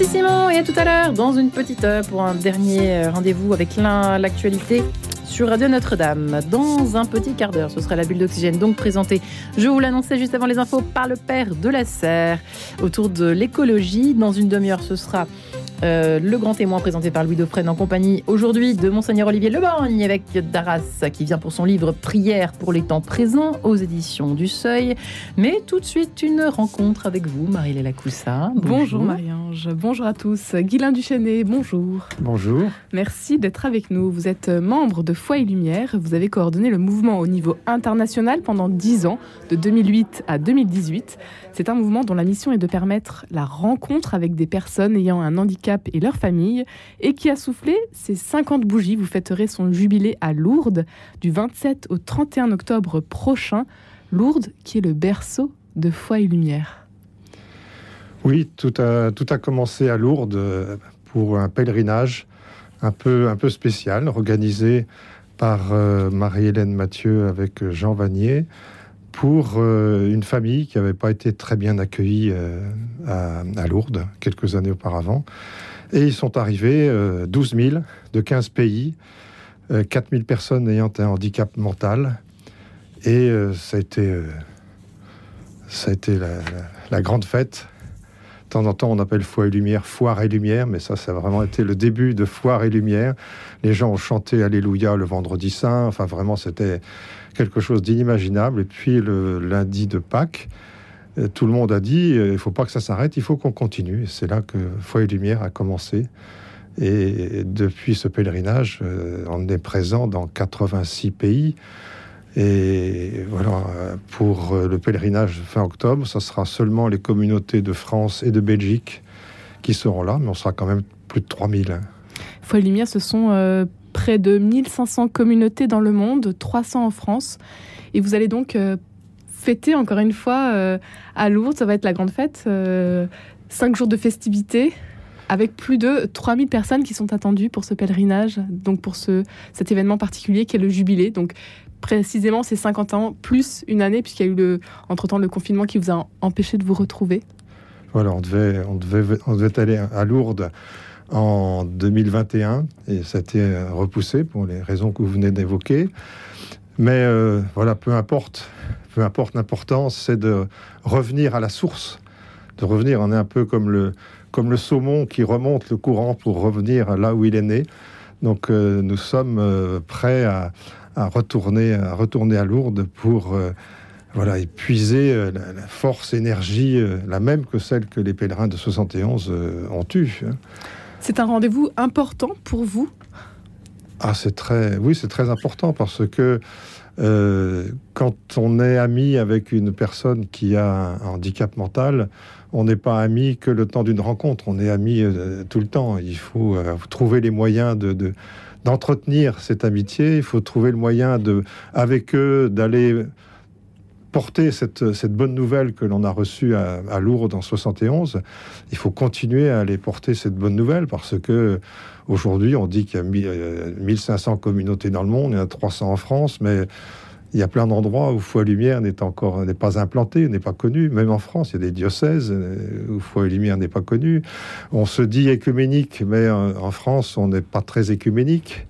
Merci Simon et à tout à l'heure dans une petite heure pour un dernier rendez-vous avec l'actualité sur Radio Notre-Dame. Dans un petit quart d'heure, ce sera la bulle d'oxygène, donc présentée, je vous l'annonçais juste avant les infos, par le père de la serre autour de l'écologie. Dans une demi-heure, ce sera euh, le grand témoin présenté par Louis Dauphren en compagnie aujourd'hui de Monseigneur Olivier Leborgne, avec d'Arras, qui vient pour son livre Prière pour les temps présents aux éditions du Seuil. Mais tout de suite, une rencontre avec vous, Marie-Léla Coussa. Bonjour, bonjour Marie-Ange, bonjour à tous. Guylain Duchesnay, bonjour. Bonjour. Merci d'être avec nous. Vous êtes membre de Foi et Lumière. Vous avez coordonné le mouvement au niveau international pendant 10 ans, de 2008 à 2018. C'est un mouvement dont la mission est de permettre la rencontre avec des personnes ayant un handicap et leur famille, et qui a soufflé ses 50 bougies. Vous fêterez son jubilé à Lourdes du 27 au 31 octobre prochain. Lourdes qui est le berceau de foi et lumière. Oui, tout a, tout a commencé à Lourdes euh, pour un pèlerinage un peu, un peu spécial, organisé par euh, Marie-Hélène Mathieu avec Jean Vanier pour euh, une famille qui n'avait pas été très bien accueillie euh, à, Lourdes quelques années auparavant. Et ils sont arrivés 12 000 de 15 pays, 4 000 personnes ayant un handicap mental. Et ça a été, ça a été la, grande fête. De temps en temps, on appelle Foi et Lumière, Foire et Lumière, mais ça, ça a vraiment été le début de Foire et Lumière. Les gens ont chanté Alléluia le vendredi saint. Enfin, vraiment, c'était quelque chose d'inimaginable. Et puis le lundi de Pâques, euh, tout le monde a dit euh, il ne faut pas que ça s'arrête, il faut qu'on continue. C'est là que Foi et Lumière a commencé. Et depuis ce pèlerinage, euh, on est présent dans 86 pays. Et voilà, pour le pèlerinage fin octobre, ce sera seulement les communautés de France et de Belgique qui seront là, mais on sera quand même plus de 3000. Foi Lumière, ce sont près de 1500 communautés dans le monde, 300 en France. Et vous allez donc euh, fêter encore une fois euh, à Lourdes, ça va être la grande fête, euh, cinq jours de festivités avec plus de 3000 personnes qui sont attendues pour ce pèlerinage, donc pour ce, cet événement particulier qui est le jubilé. Donc précisément ces 50 ans, plus une année, puisqu'il y a eu le, entre-temps le confinement qui vous a empêché de vous retrouver. Voilà, on devait, on devait, on devait aller à Lourdes en 2021 et ça a été repoussé pour les raisons que vous venez d'évoquer. Mais euh, voilà, peu importe, peu importe l'importance, c'est de revenir à la source, de revenir. On est un peu comme le, comme le saumon qui remonte le courant pour revenir là où il est né. Donc euh, nous sommes euh, prêts à, à, retourner, à retourner à Lourdes pour voilà, épuiser la, force, énergie, la même que celle que les pèlerins de 71 ont eue. Hein. C'est un rendez-vous important pour vous? Ah, c'est très, oui, c'est très important parce que euh, quand on est ami avec une personne qui a un handicap mental, on n'est pas ami que le temps d'une rencontre, on est ami euh, tout le temps. Il faut euh, trouver les moyens de, d'entretenir cette amitié. Il faut trouver le moyen de, avec eux, d'aller porter cette, cette, bonne nouvelle que l'on a reçue à, Lourdes en 71, il faut continuer à aller porter cette bonne nouvelle parce que aujourd'hui, on dit qu'il y a 1500 euh, communautés dans le monde, il y en a 300 en France, mais il y a plein d'endroits où Foi et Lumière n'est encore n'est pas implanté, n'est pas connu. Même en France, il y a des diocèses euh, où Foi et Lumière n'est pas connu. On se dit écuménique, mais en France, on n'est pas très écuménique.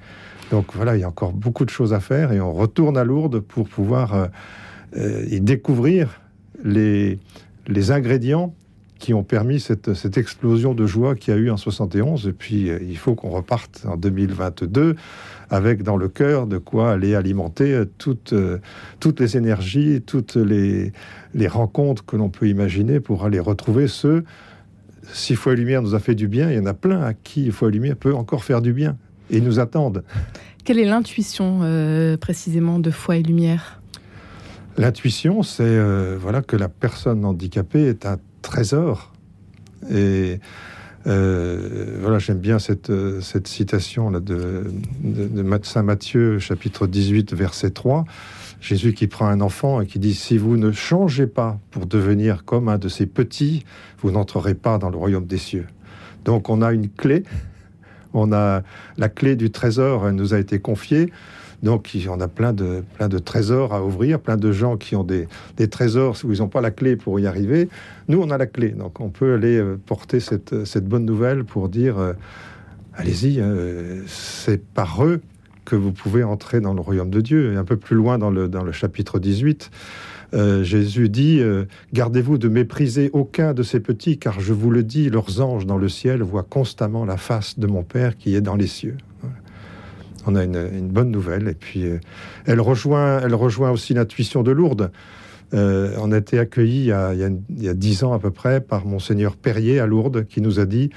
Donc voilà, il y a encore beaucoup de choses à faire et on retourne à Lourdes pour pouvoir euh, euh, et découvrir les, les ingrédients qui ont permis cette, cette explosion de joie qu'il y a eu en 71. Et puis, euh, il faut qu'on reparte en 2022 avec dans le cœur de quoi aller alimenter euh, toutes, toutes les énergies, toutes les, les rencontres que l'on peut imaginer pour aller retrouver ceux. Si Foi et Lumière nous a fait du bien, il y en a plein à qui Foi et Lumière peut encore faire du bien. Et ils nous attendent. Quelle est l'intuition précisément de Foi et Lumière? L'intuition, c'est euh, voilà que la personne handicapée est un trésor. Et euh, voilà, j'aime bien cette, euh, cette citation là de, de, Saint Matthieu, chapitre 18, verset 3. Jésus qui prend un enfant et qui dit Si vous ne changez pas pour devenir comme un de ces petits, vous n'entrerez pas dans le royaume des cieux. Donc on a une clé, on a la clé du trésor, elle nous a été confiée Donc on a plein de, plein de trésors à ouvrir, plein de gens qui ont des, trésors où ils n'ont pas la clé pour y arriver. Nous, on a la clé, donc on peut aller euh, porter cette, cette bonne nouvelle pour dire, euh, allez-y, euh, c'est par eux que vous pouvez entrer dans le royaume de Dieu. Et un peu plus loin dans le, chapitre 18, euh, Jésus dit euh, Gardez-vous de mépriser aucun de ces petits, car je vous le dis, leurs anges dans le ciel voient constamment la face de mon Père qui est dans les cieux. On a une, bonne nouvelle. Et puis, euh, elle, rejoint, elle rejoint aussi l'intuition de Lourdes. on a été accueillis il y, a, dix ans à peu près par Monseigneur Perrier à Lourdes, qui nous a dit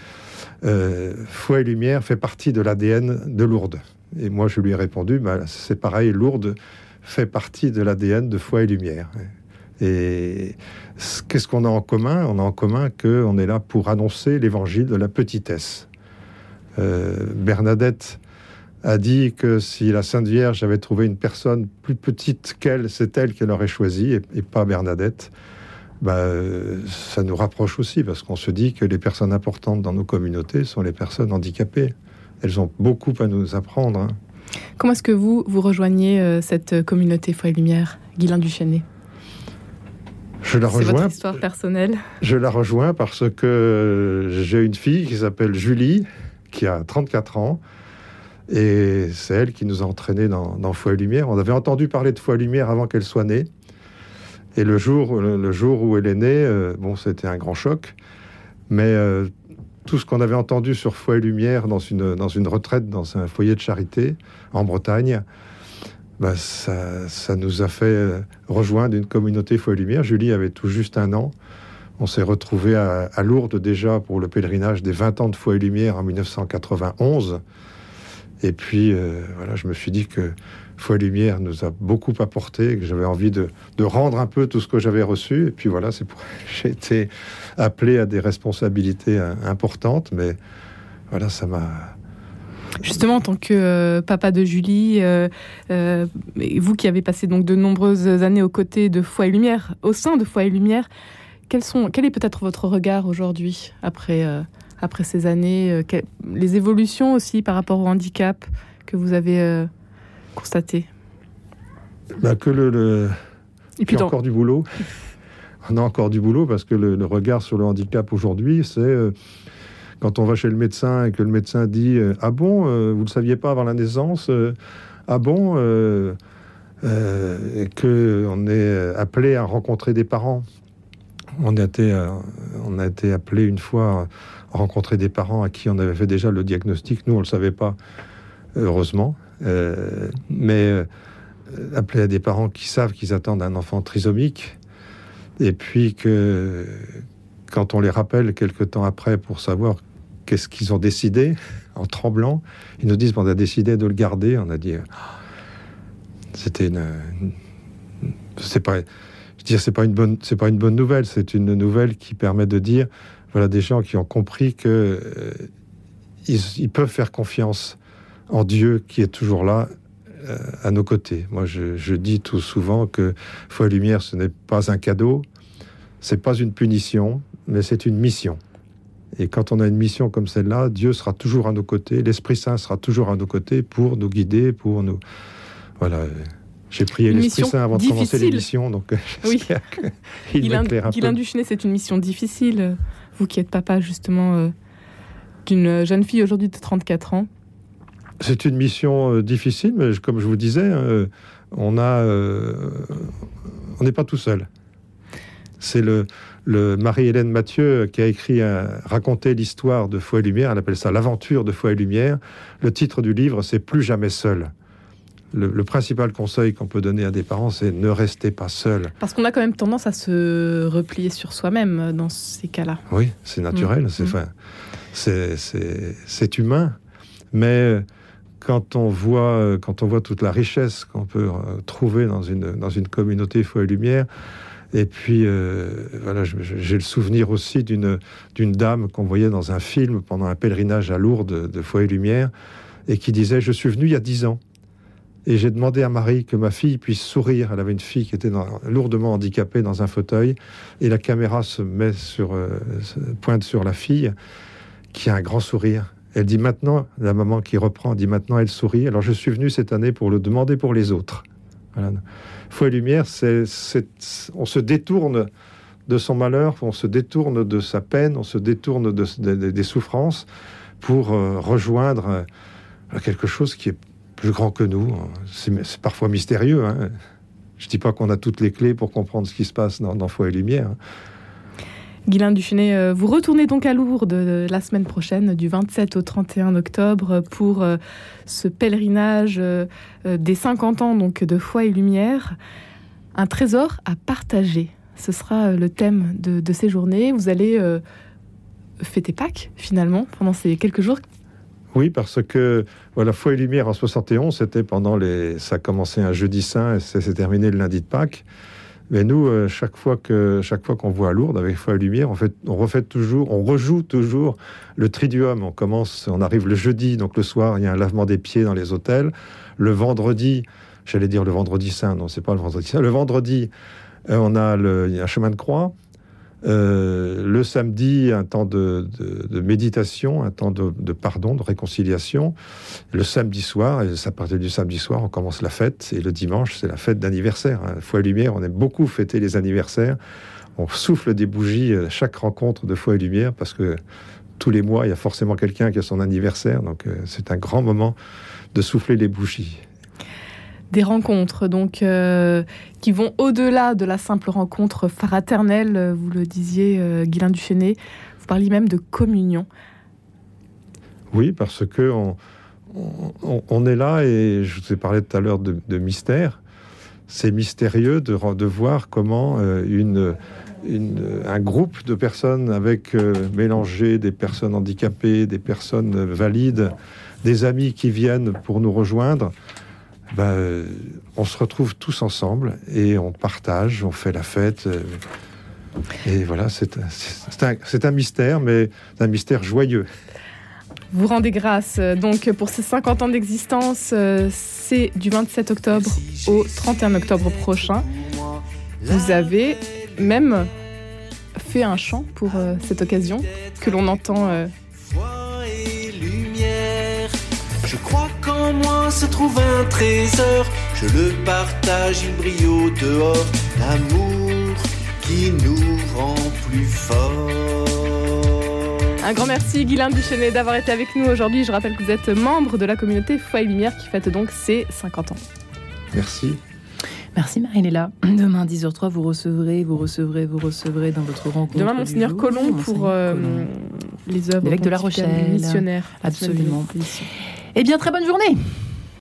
Foi et lumière fait partie de l'ADN de Lourdes. Et moi, je lui ai répondu bah, C'est pareil, Lourdes fait partie de l'ADN de foi et lumière. Et qu'est-ce qu'on a en commun? On a en commun qu'on est là pour annoncer l'évangile de la petitesse. Euh, Bernadette a dit que si la Sainte Vierge avait trouvé une personne plus petite qu'elle, c'est elle qu'elle aurait choisie et, pas Bernadette. Bah, ça nous rapproche aussi parce qu'on se dit que les personnes importantes dans nos communautés sont les personnes handicapées. Elles ont beaucoup à nous apprendre. Hein. Comment est-ce que vous, vous rejoignez euh, cette communauté Foi et Lumière, Guylain Duchesnay? Je la rejoins. Votre histoire personnelle? Je la rejoins parce que j'ai une fille qui s'appelle Julie, qui a 34 ans. Et c'est elle qui nous a entraînés dans, dans Foi et Lumière. On avait entendu parler de Foi et Lumière avant qu'elle soit née. Et le jour, le, jour où elle est née, euh, bon, c'était un grand choc. Mais euh, tout ce qu'on avait entendu sur Foi et Lumière dans une, dans une retraite, dans un foyer de charité en Bretagne, bah, ça, ça, nous a fait euh, rejoindre une communauté Foi et Lumière. Julie avait tout juste un an. On s'est retrouvé à, à, Lourdes déjà pour le pèlerinage des 20 ans de Foi et Lumière en 1991. Et puis, euh, voilà, je me suis dit que Foi Lumière nous a beaucoup apporté, que j'avais envie de, rendre un peu tout ce que j'avais reçu. Et puis voilà, c'est pour j'ai été appelé à des responsabilités importantes, mais voilà, ça m'a Justement, en tant que euh, papa de Julie, euh, vous qui avez passé donc de nombreuses années aux côtés de Foi et Lumière, au sein de Foi et Lumière, quel est peut-être votre regard aujourd'hui après, après ces années Les évolutions aussi par rapport au handicap que vous avez constaté? Bah, Que le, Et puis, encore du boulot. On a encore du boulot parce que le, regard sur le handicap aujourd'hui, c'est euh, quand on va chez le médecin et que le médecin dit euh, Ah bon, euh, vous ne le saviez pas avant la naissance Ah bon Et qu'on est appelé à rencontrer des parents? On a été, on a été appelé une fois à rencontrer des parents à qui on avait fait déjà le diagnostic. Nous, on ne le savait pas, heureusement. Euh, mais euh, appeler à des parents qui savent qu'ils attendent un enfant trisomique, et puis que quand on les rappelle quelque temps après pour savoir qu'est-ce qu'ils ont décidé, en tremblant, ils nous disent on a décidé de le garder. On a dit ah, c'était une, c'est pas dire pas c'est pas une bonne nouvelle. C'est une nouvelle qui permet de dire voilà des gens qui ont compris que euh, ils, peuvent faire confiance en Dieu qui est toujours là euh, à nos côtés. Moi, je, dis tout souvent que foi et lumière, ce n'est pas un cadeau, c'est pas une punition, mais c'est une mission. Et quand on a une mission comme celle-là, Dieu sera toujours à nos côtés, l'Esprit Saint sera toujours à nos côtés pour nous guider, pour nous. Voilà. J'ai prié l'Esprit Saint avant de commencer l'émission, donc oui. il m'éclaire un Guylain Duchenet, c'est une mission difficile. Vous qui êtes papa justement euh, d'une jeune fille aujourd'hui de 34 ans. C'est une mission euh, difficile, mais comme je vous disais, euh, on a, euh, on n'est pas tout seul. C'est le, le Marie-Hélène Mathieu qui a écrit, raconté l'histoire de Foi et Lumière. Elle appelle ça l'aventure de Foi et Lumière. Le titre du livre, c'est Plus jamais seul. Le, principal conseil qu'on peut donner à des parents, c'est ne restez pas seul. Parce qu'on a quand même tendance à se replier sur soi-même dans ces cas-là. Oui, c'est naturel, mmh. Mmh. c'est, humain. Mais quand on voit, euh, quand on voit toute la richesse qu'on peut euh, trouver dans une, dans une communauté foi et lumière, et puis, euh, voilà, j'ai le souvenir aussi d'une dame qu'on voyait dans un film pendant un pèlerinage à Lourdes de Foi et Lumière, et qui disait Je suis venu il y a dix ans, et j'ai demandé à Marie que ma fille puisse sourire. Elle avait une fille qui était lourdement handicapée dans un fauteuil, et la caméra se met sur, pointe sur la fille, qui a un grand sourire. Elle dit maintenant, la maman qui reprend dit maintenant, elle sourit. Alors je suis venu cette année pour le demander pour les autres. Voilà. Foi et lumière, c'est, on se détourne de son malheur, on se détourne de sa peine, on se détourne de, des souffrances pour euh, rejoindre euh, quelque chose qui est plus grand que nous. C'est, parfois mystérieux. Hein. Je ne dis pas qu'on a toutes les clés pour comprendre ce qui se passe dans, Foi et lumière. Guylain Duchenet, euh, vous retournez donc à Lourdes la semaine prochaine, du 27 au 31 octobre, pour euh, ce pèlerinage euh, des 50 ans donc de foi et lumière. Un trésor à partager. Ce sera le thème de, ces journées. Vous allez fêter Pâques, finalement, pendant ces quelques jours. Oui, parce que voilà, foi et lumière en 71, c'était pendant les. Ça a commencé un jeudi saint et ça s'est terminé le lundi de Pâques. Mais nous, euh, chaque fois que chaque fois qu'on voit Lourdes avec Foi et Lumière, on, fait, on refait toujours, on rejoue toujours le Triduum. On commence, on arrive le jeudi, donc le soir, il y a un lavement des pieds dans les hôtels. Le vendredi, j'allais dire le vendredi saint, non, c'est pas le vendredi saint. Le vendredi, euh, on a le, a un chemin de croix. Euh, le samedi, un temps de, méditation, un temps de, pardon, de réconciliation. Le samedi soir, et à partir du samedi soir, on commence la fête. Et le dimanche, c'est la fête d'anniversaire. Hein. Foi et Lumière, on aime beaucoup fêter les anniversaires. On souffle des bougies à chaque rencontre de Foi et Lumière parce que tous les mois, il y a forcément quelqu'un qui a son anniversaire. Donc euh, c'est un grand moment de souffler les bougies des rencontres donc euh, qui vont au-delà de la simple rencontre fraternelle, vous le disiez, euh, Guylain Duchesnay. Vous parliez même de communion. Oui, parce que on, est là et je vous ai parlé tout à l'heure de, mystère. C'est mystérieux de, voir comment euh, une, un groupe de personnes avec mélangé des personnes handicapées, des personnes valides, des amis qui viennent pour nous rejoindre, bah, on se retrouve tous ensemble et on partage, on fait la fête. Euh, et voilà, c'est un, un, mystère, mais un mystère joyeux. Vous rendez grâce euh, donc pour ces 50 ans d'existence. Euh, c'est du 27 octobre au 31 octobre prochain. Vous avez même fait un chant pour cette occasion que l'on entend. Je crois se trouve un trésor, je le partage, il brille au dehors, l'amour qui nous rend plus forts. Un grand merci Guylain Duchenet d'avoir été avec nous aujourd'hui. Je rappelle que vous êtes membre de la communauté Foi et Lumière qui fête donc ses 50 ans. Merci. Merci Marie-Léla. Demain 10h03, vous recevrez, vous recevrez, vous recevrez dans votre rencontre. Demain, Monseigneur Colomb pour euh, les œuvres avec de la Rochelle missionnaire. Absolument. Eh bien, très bonne journée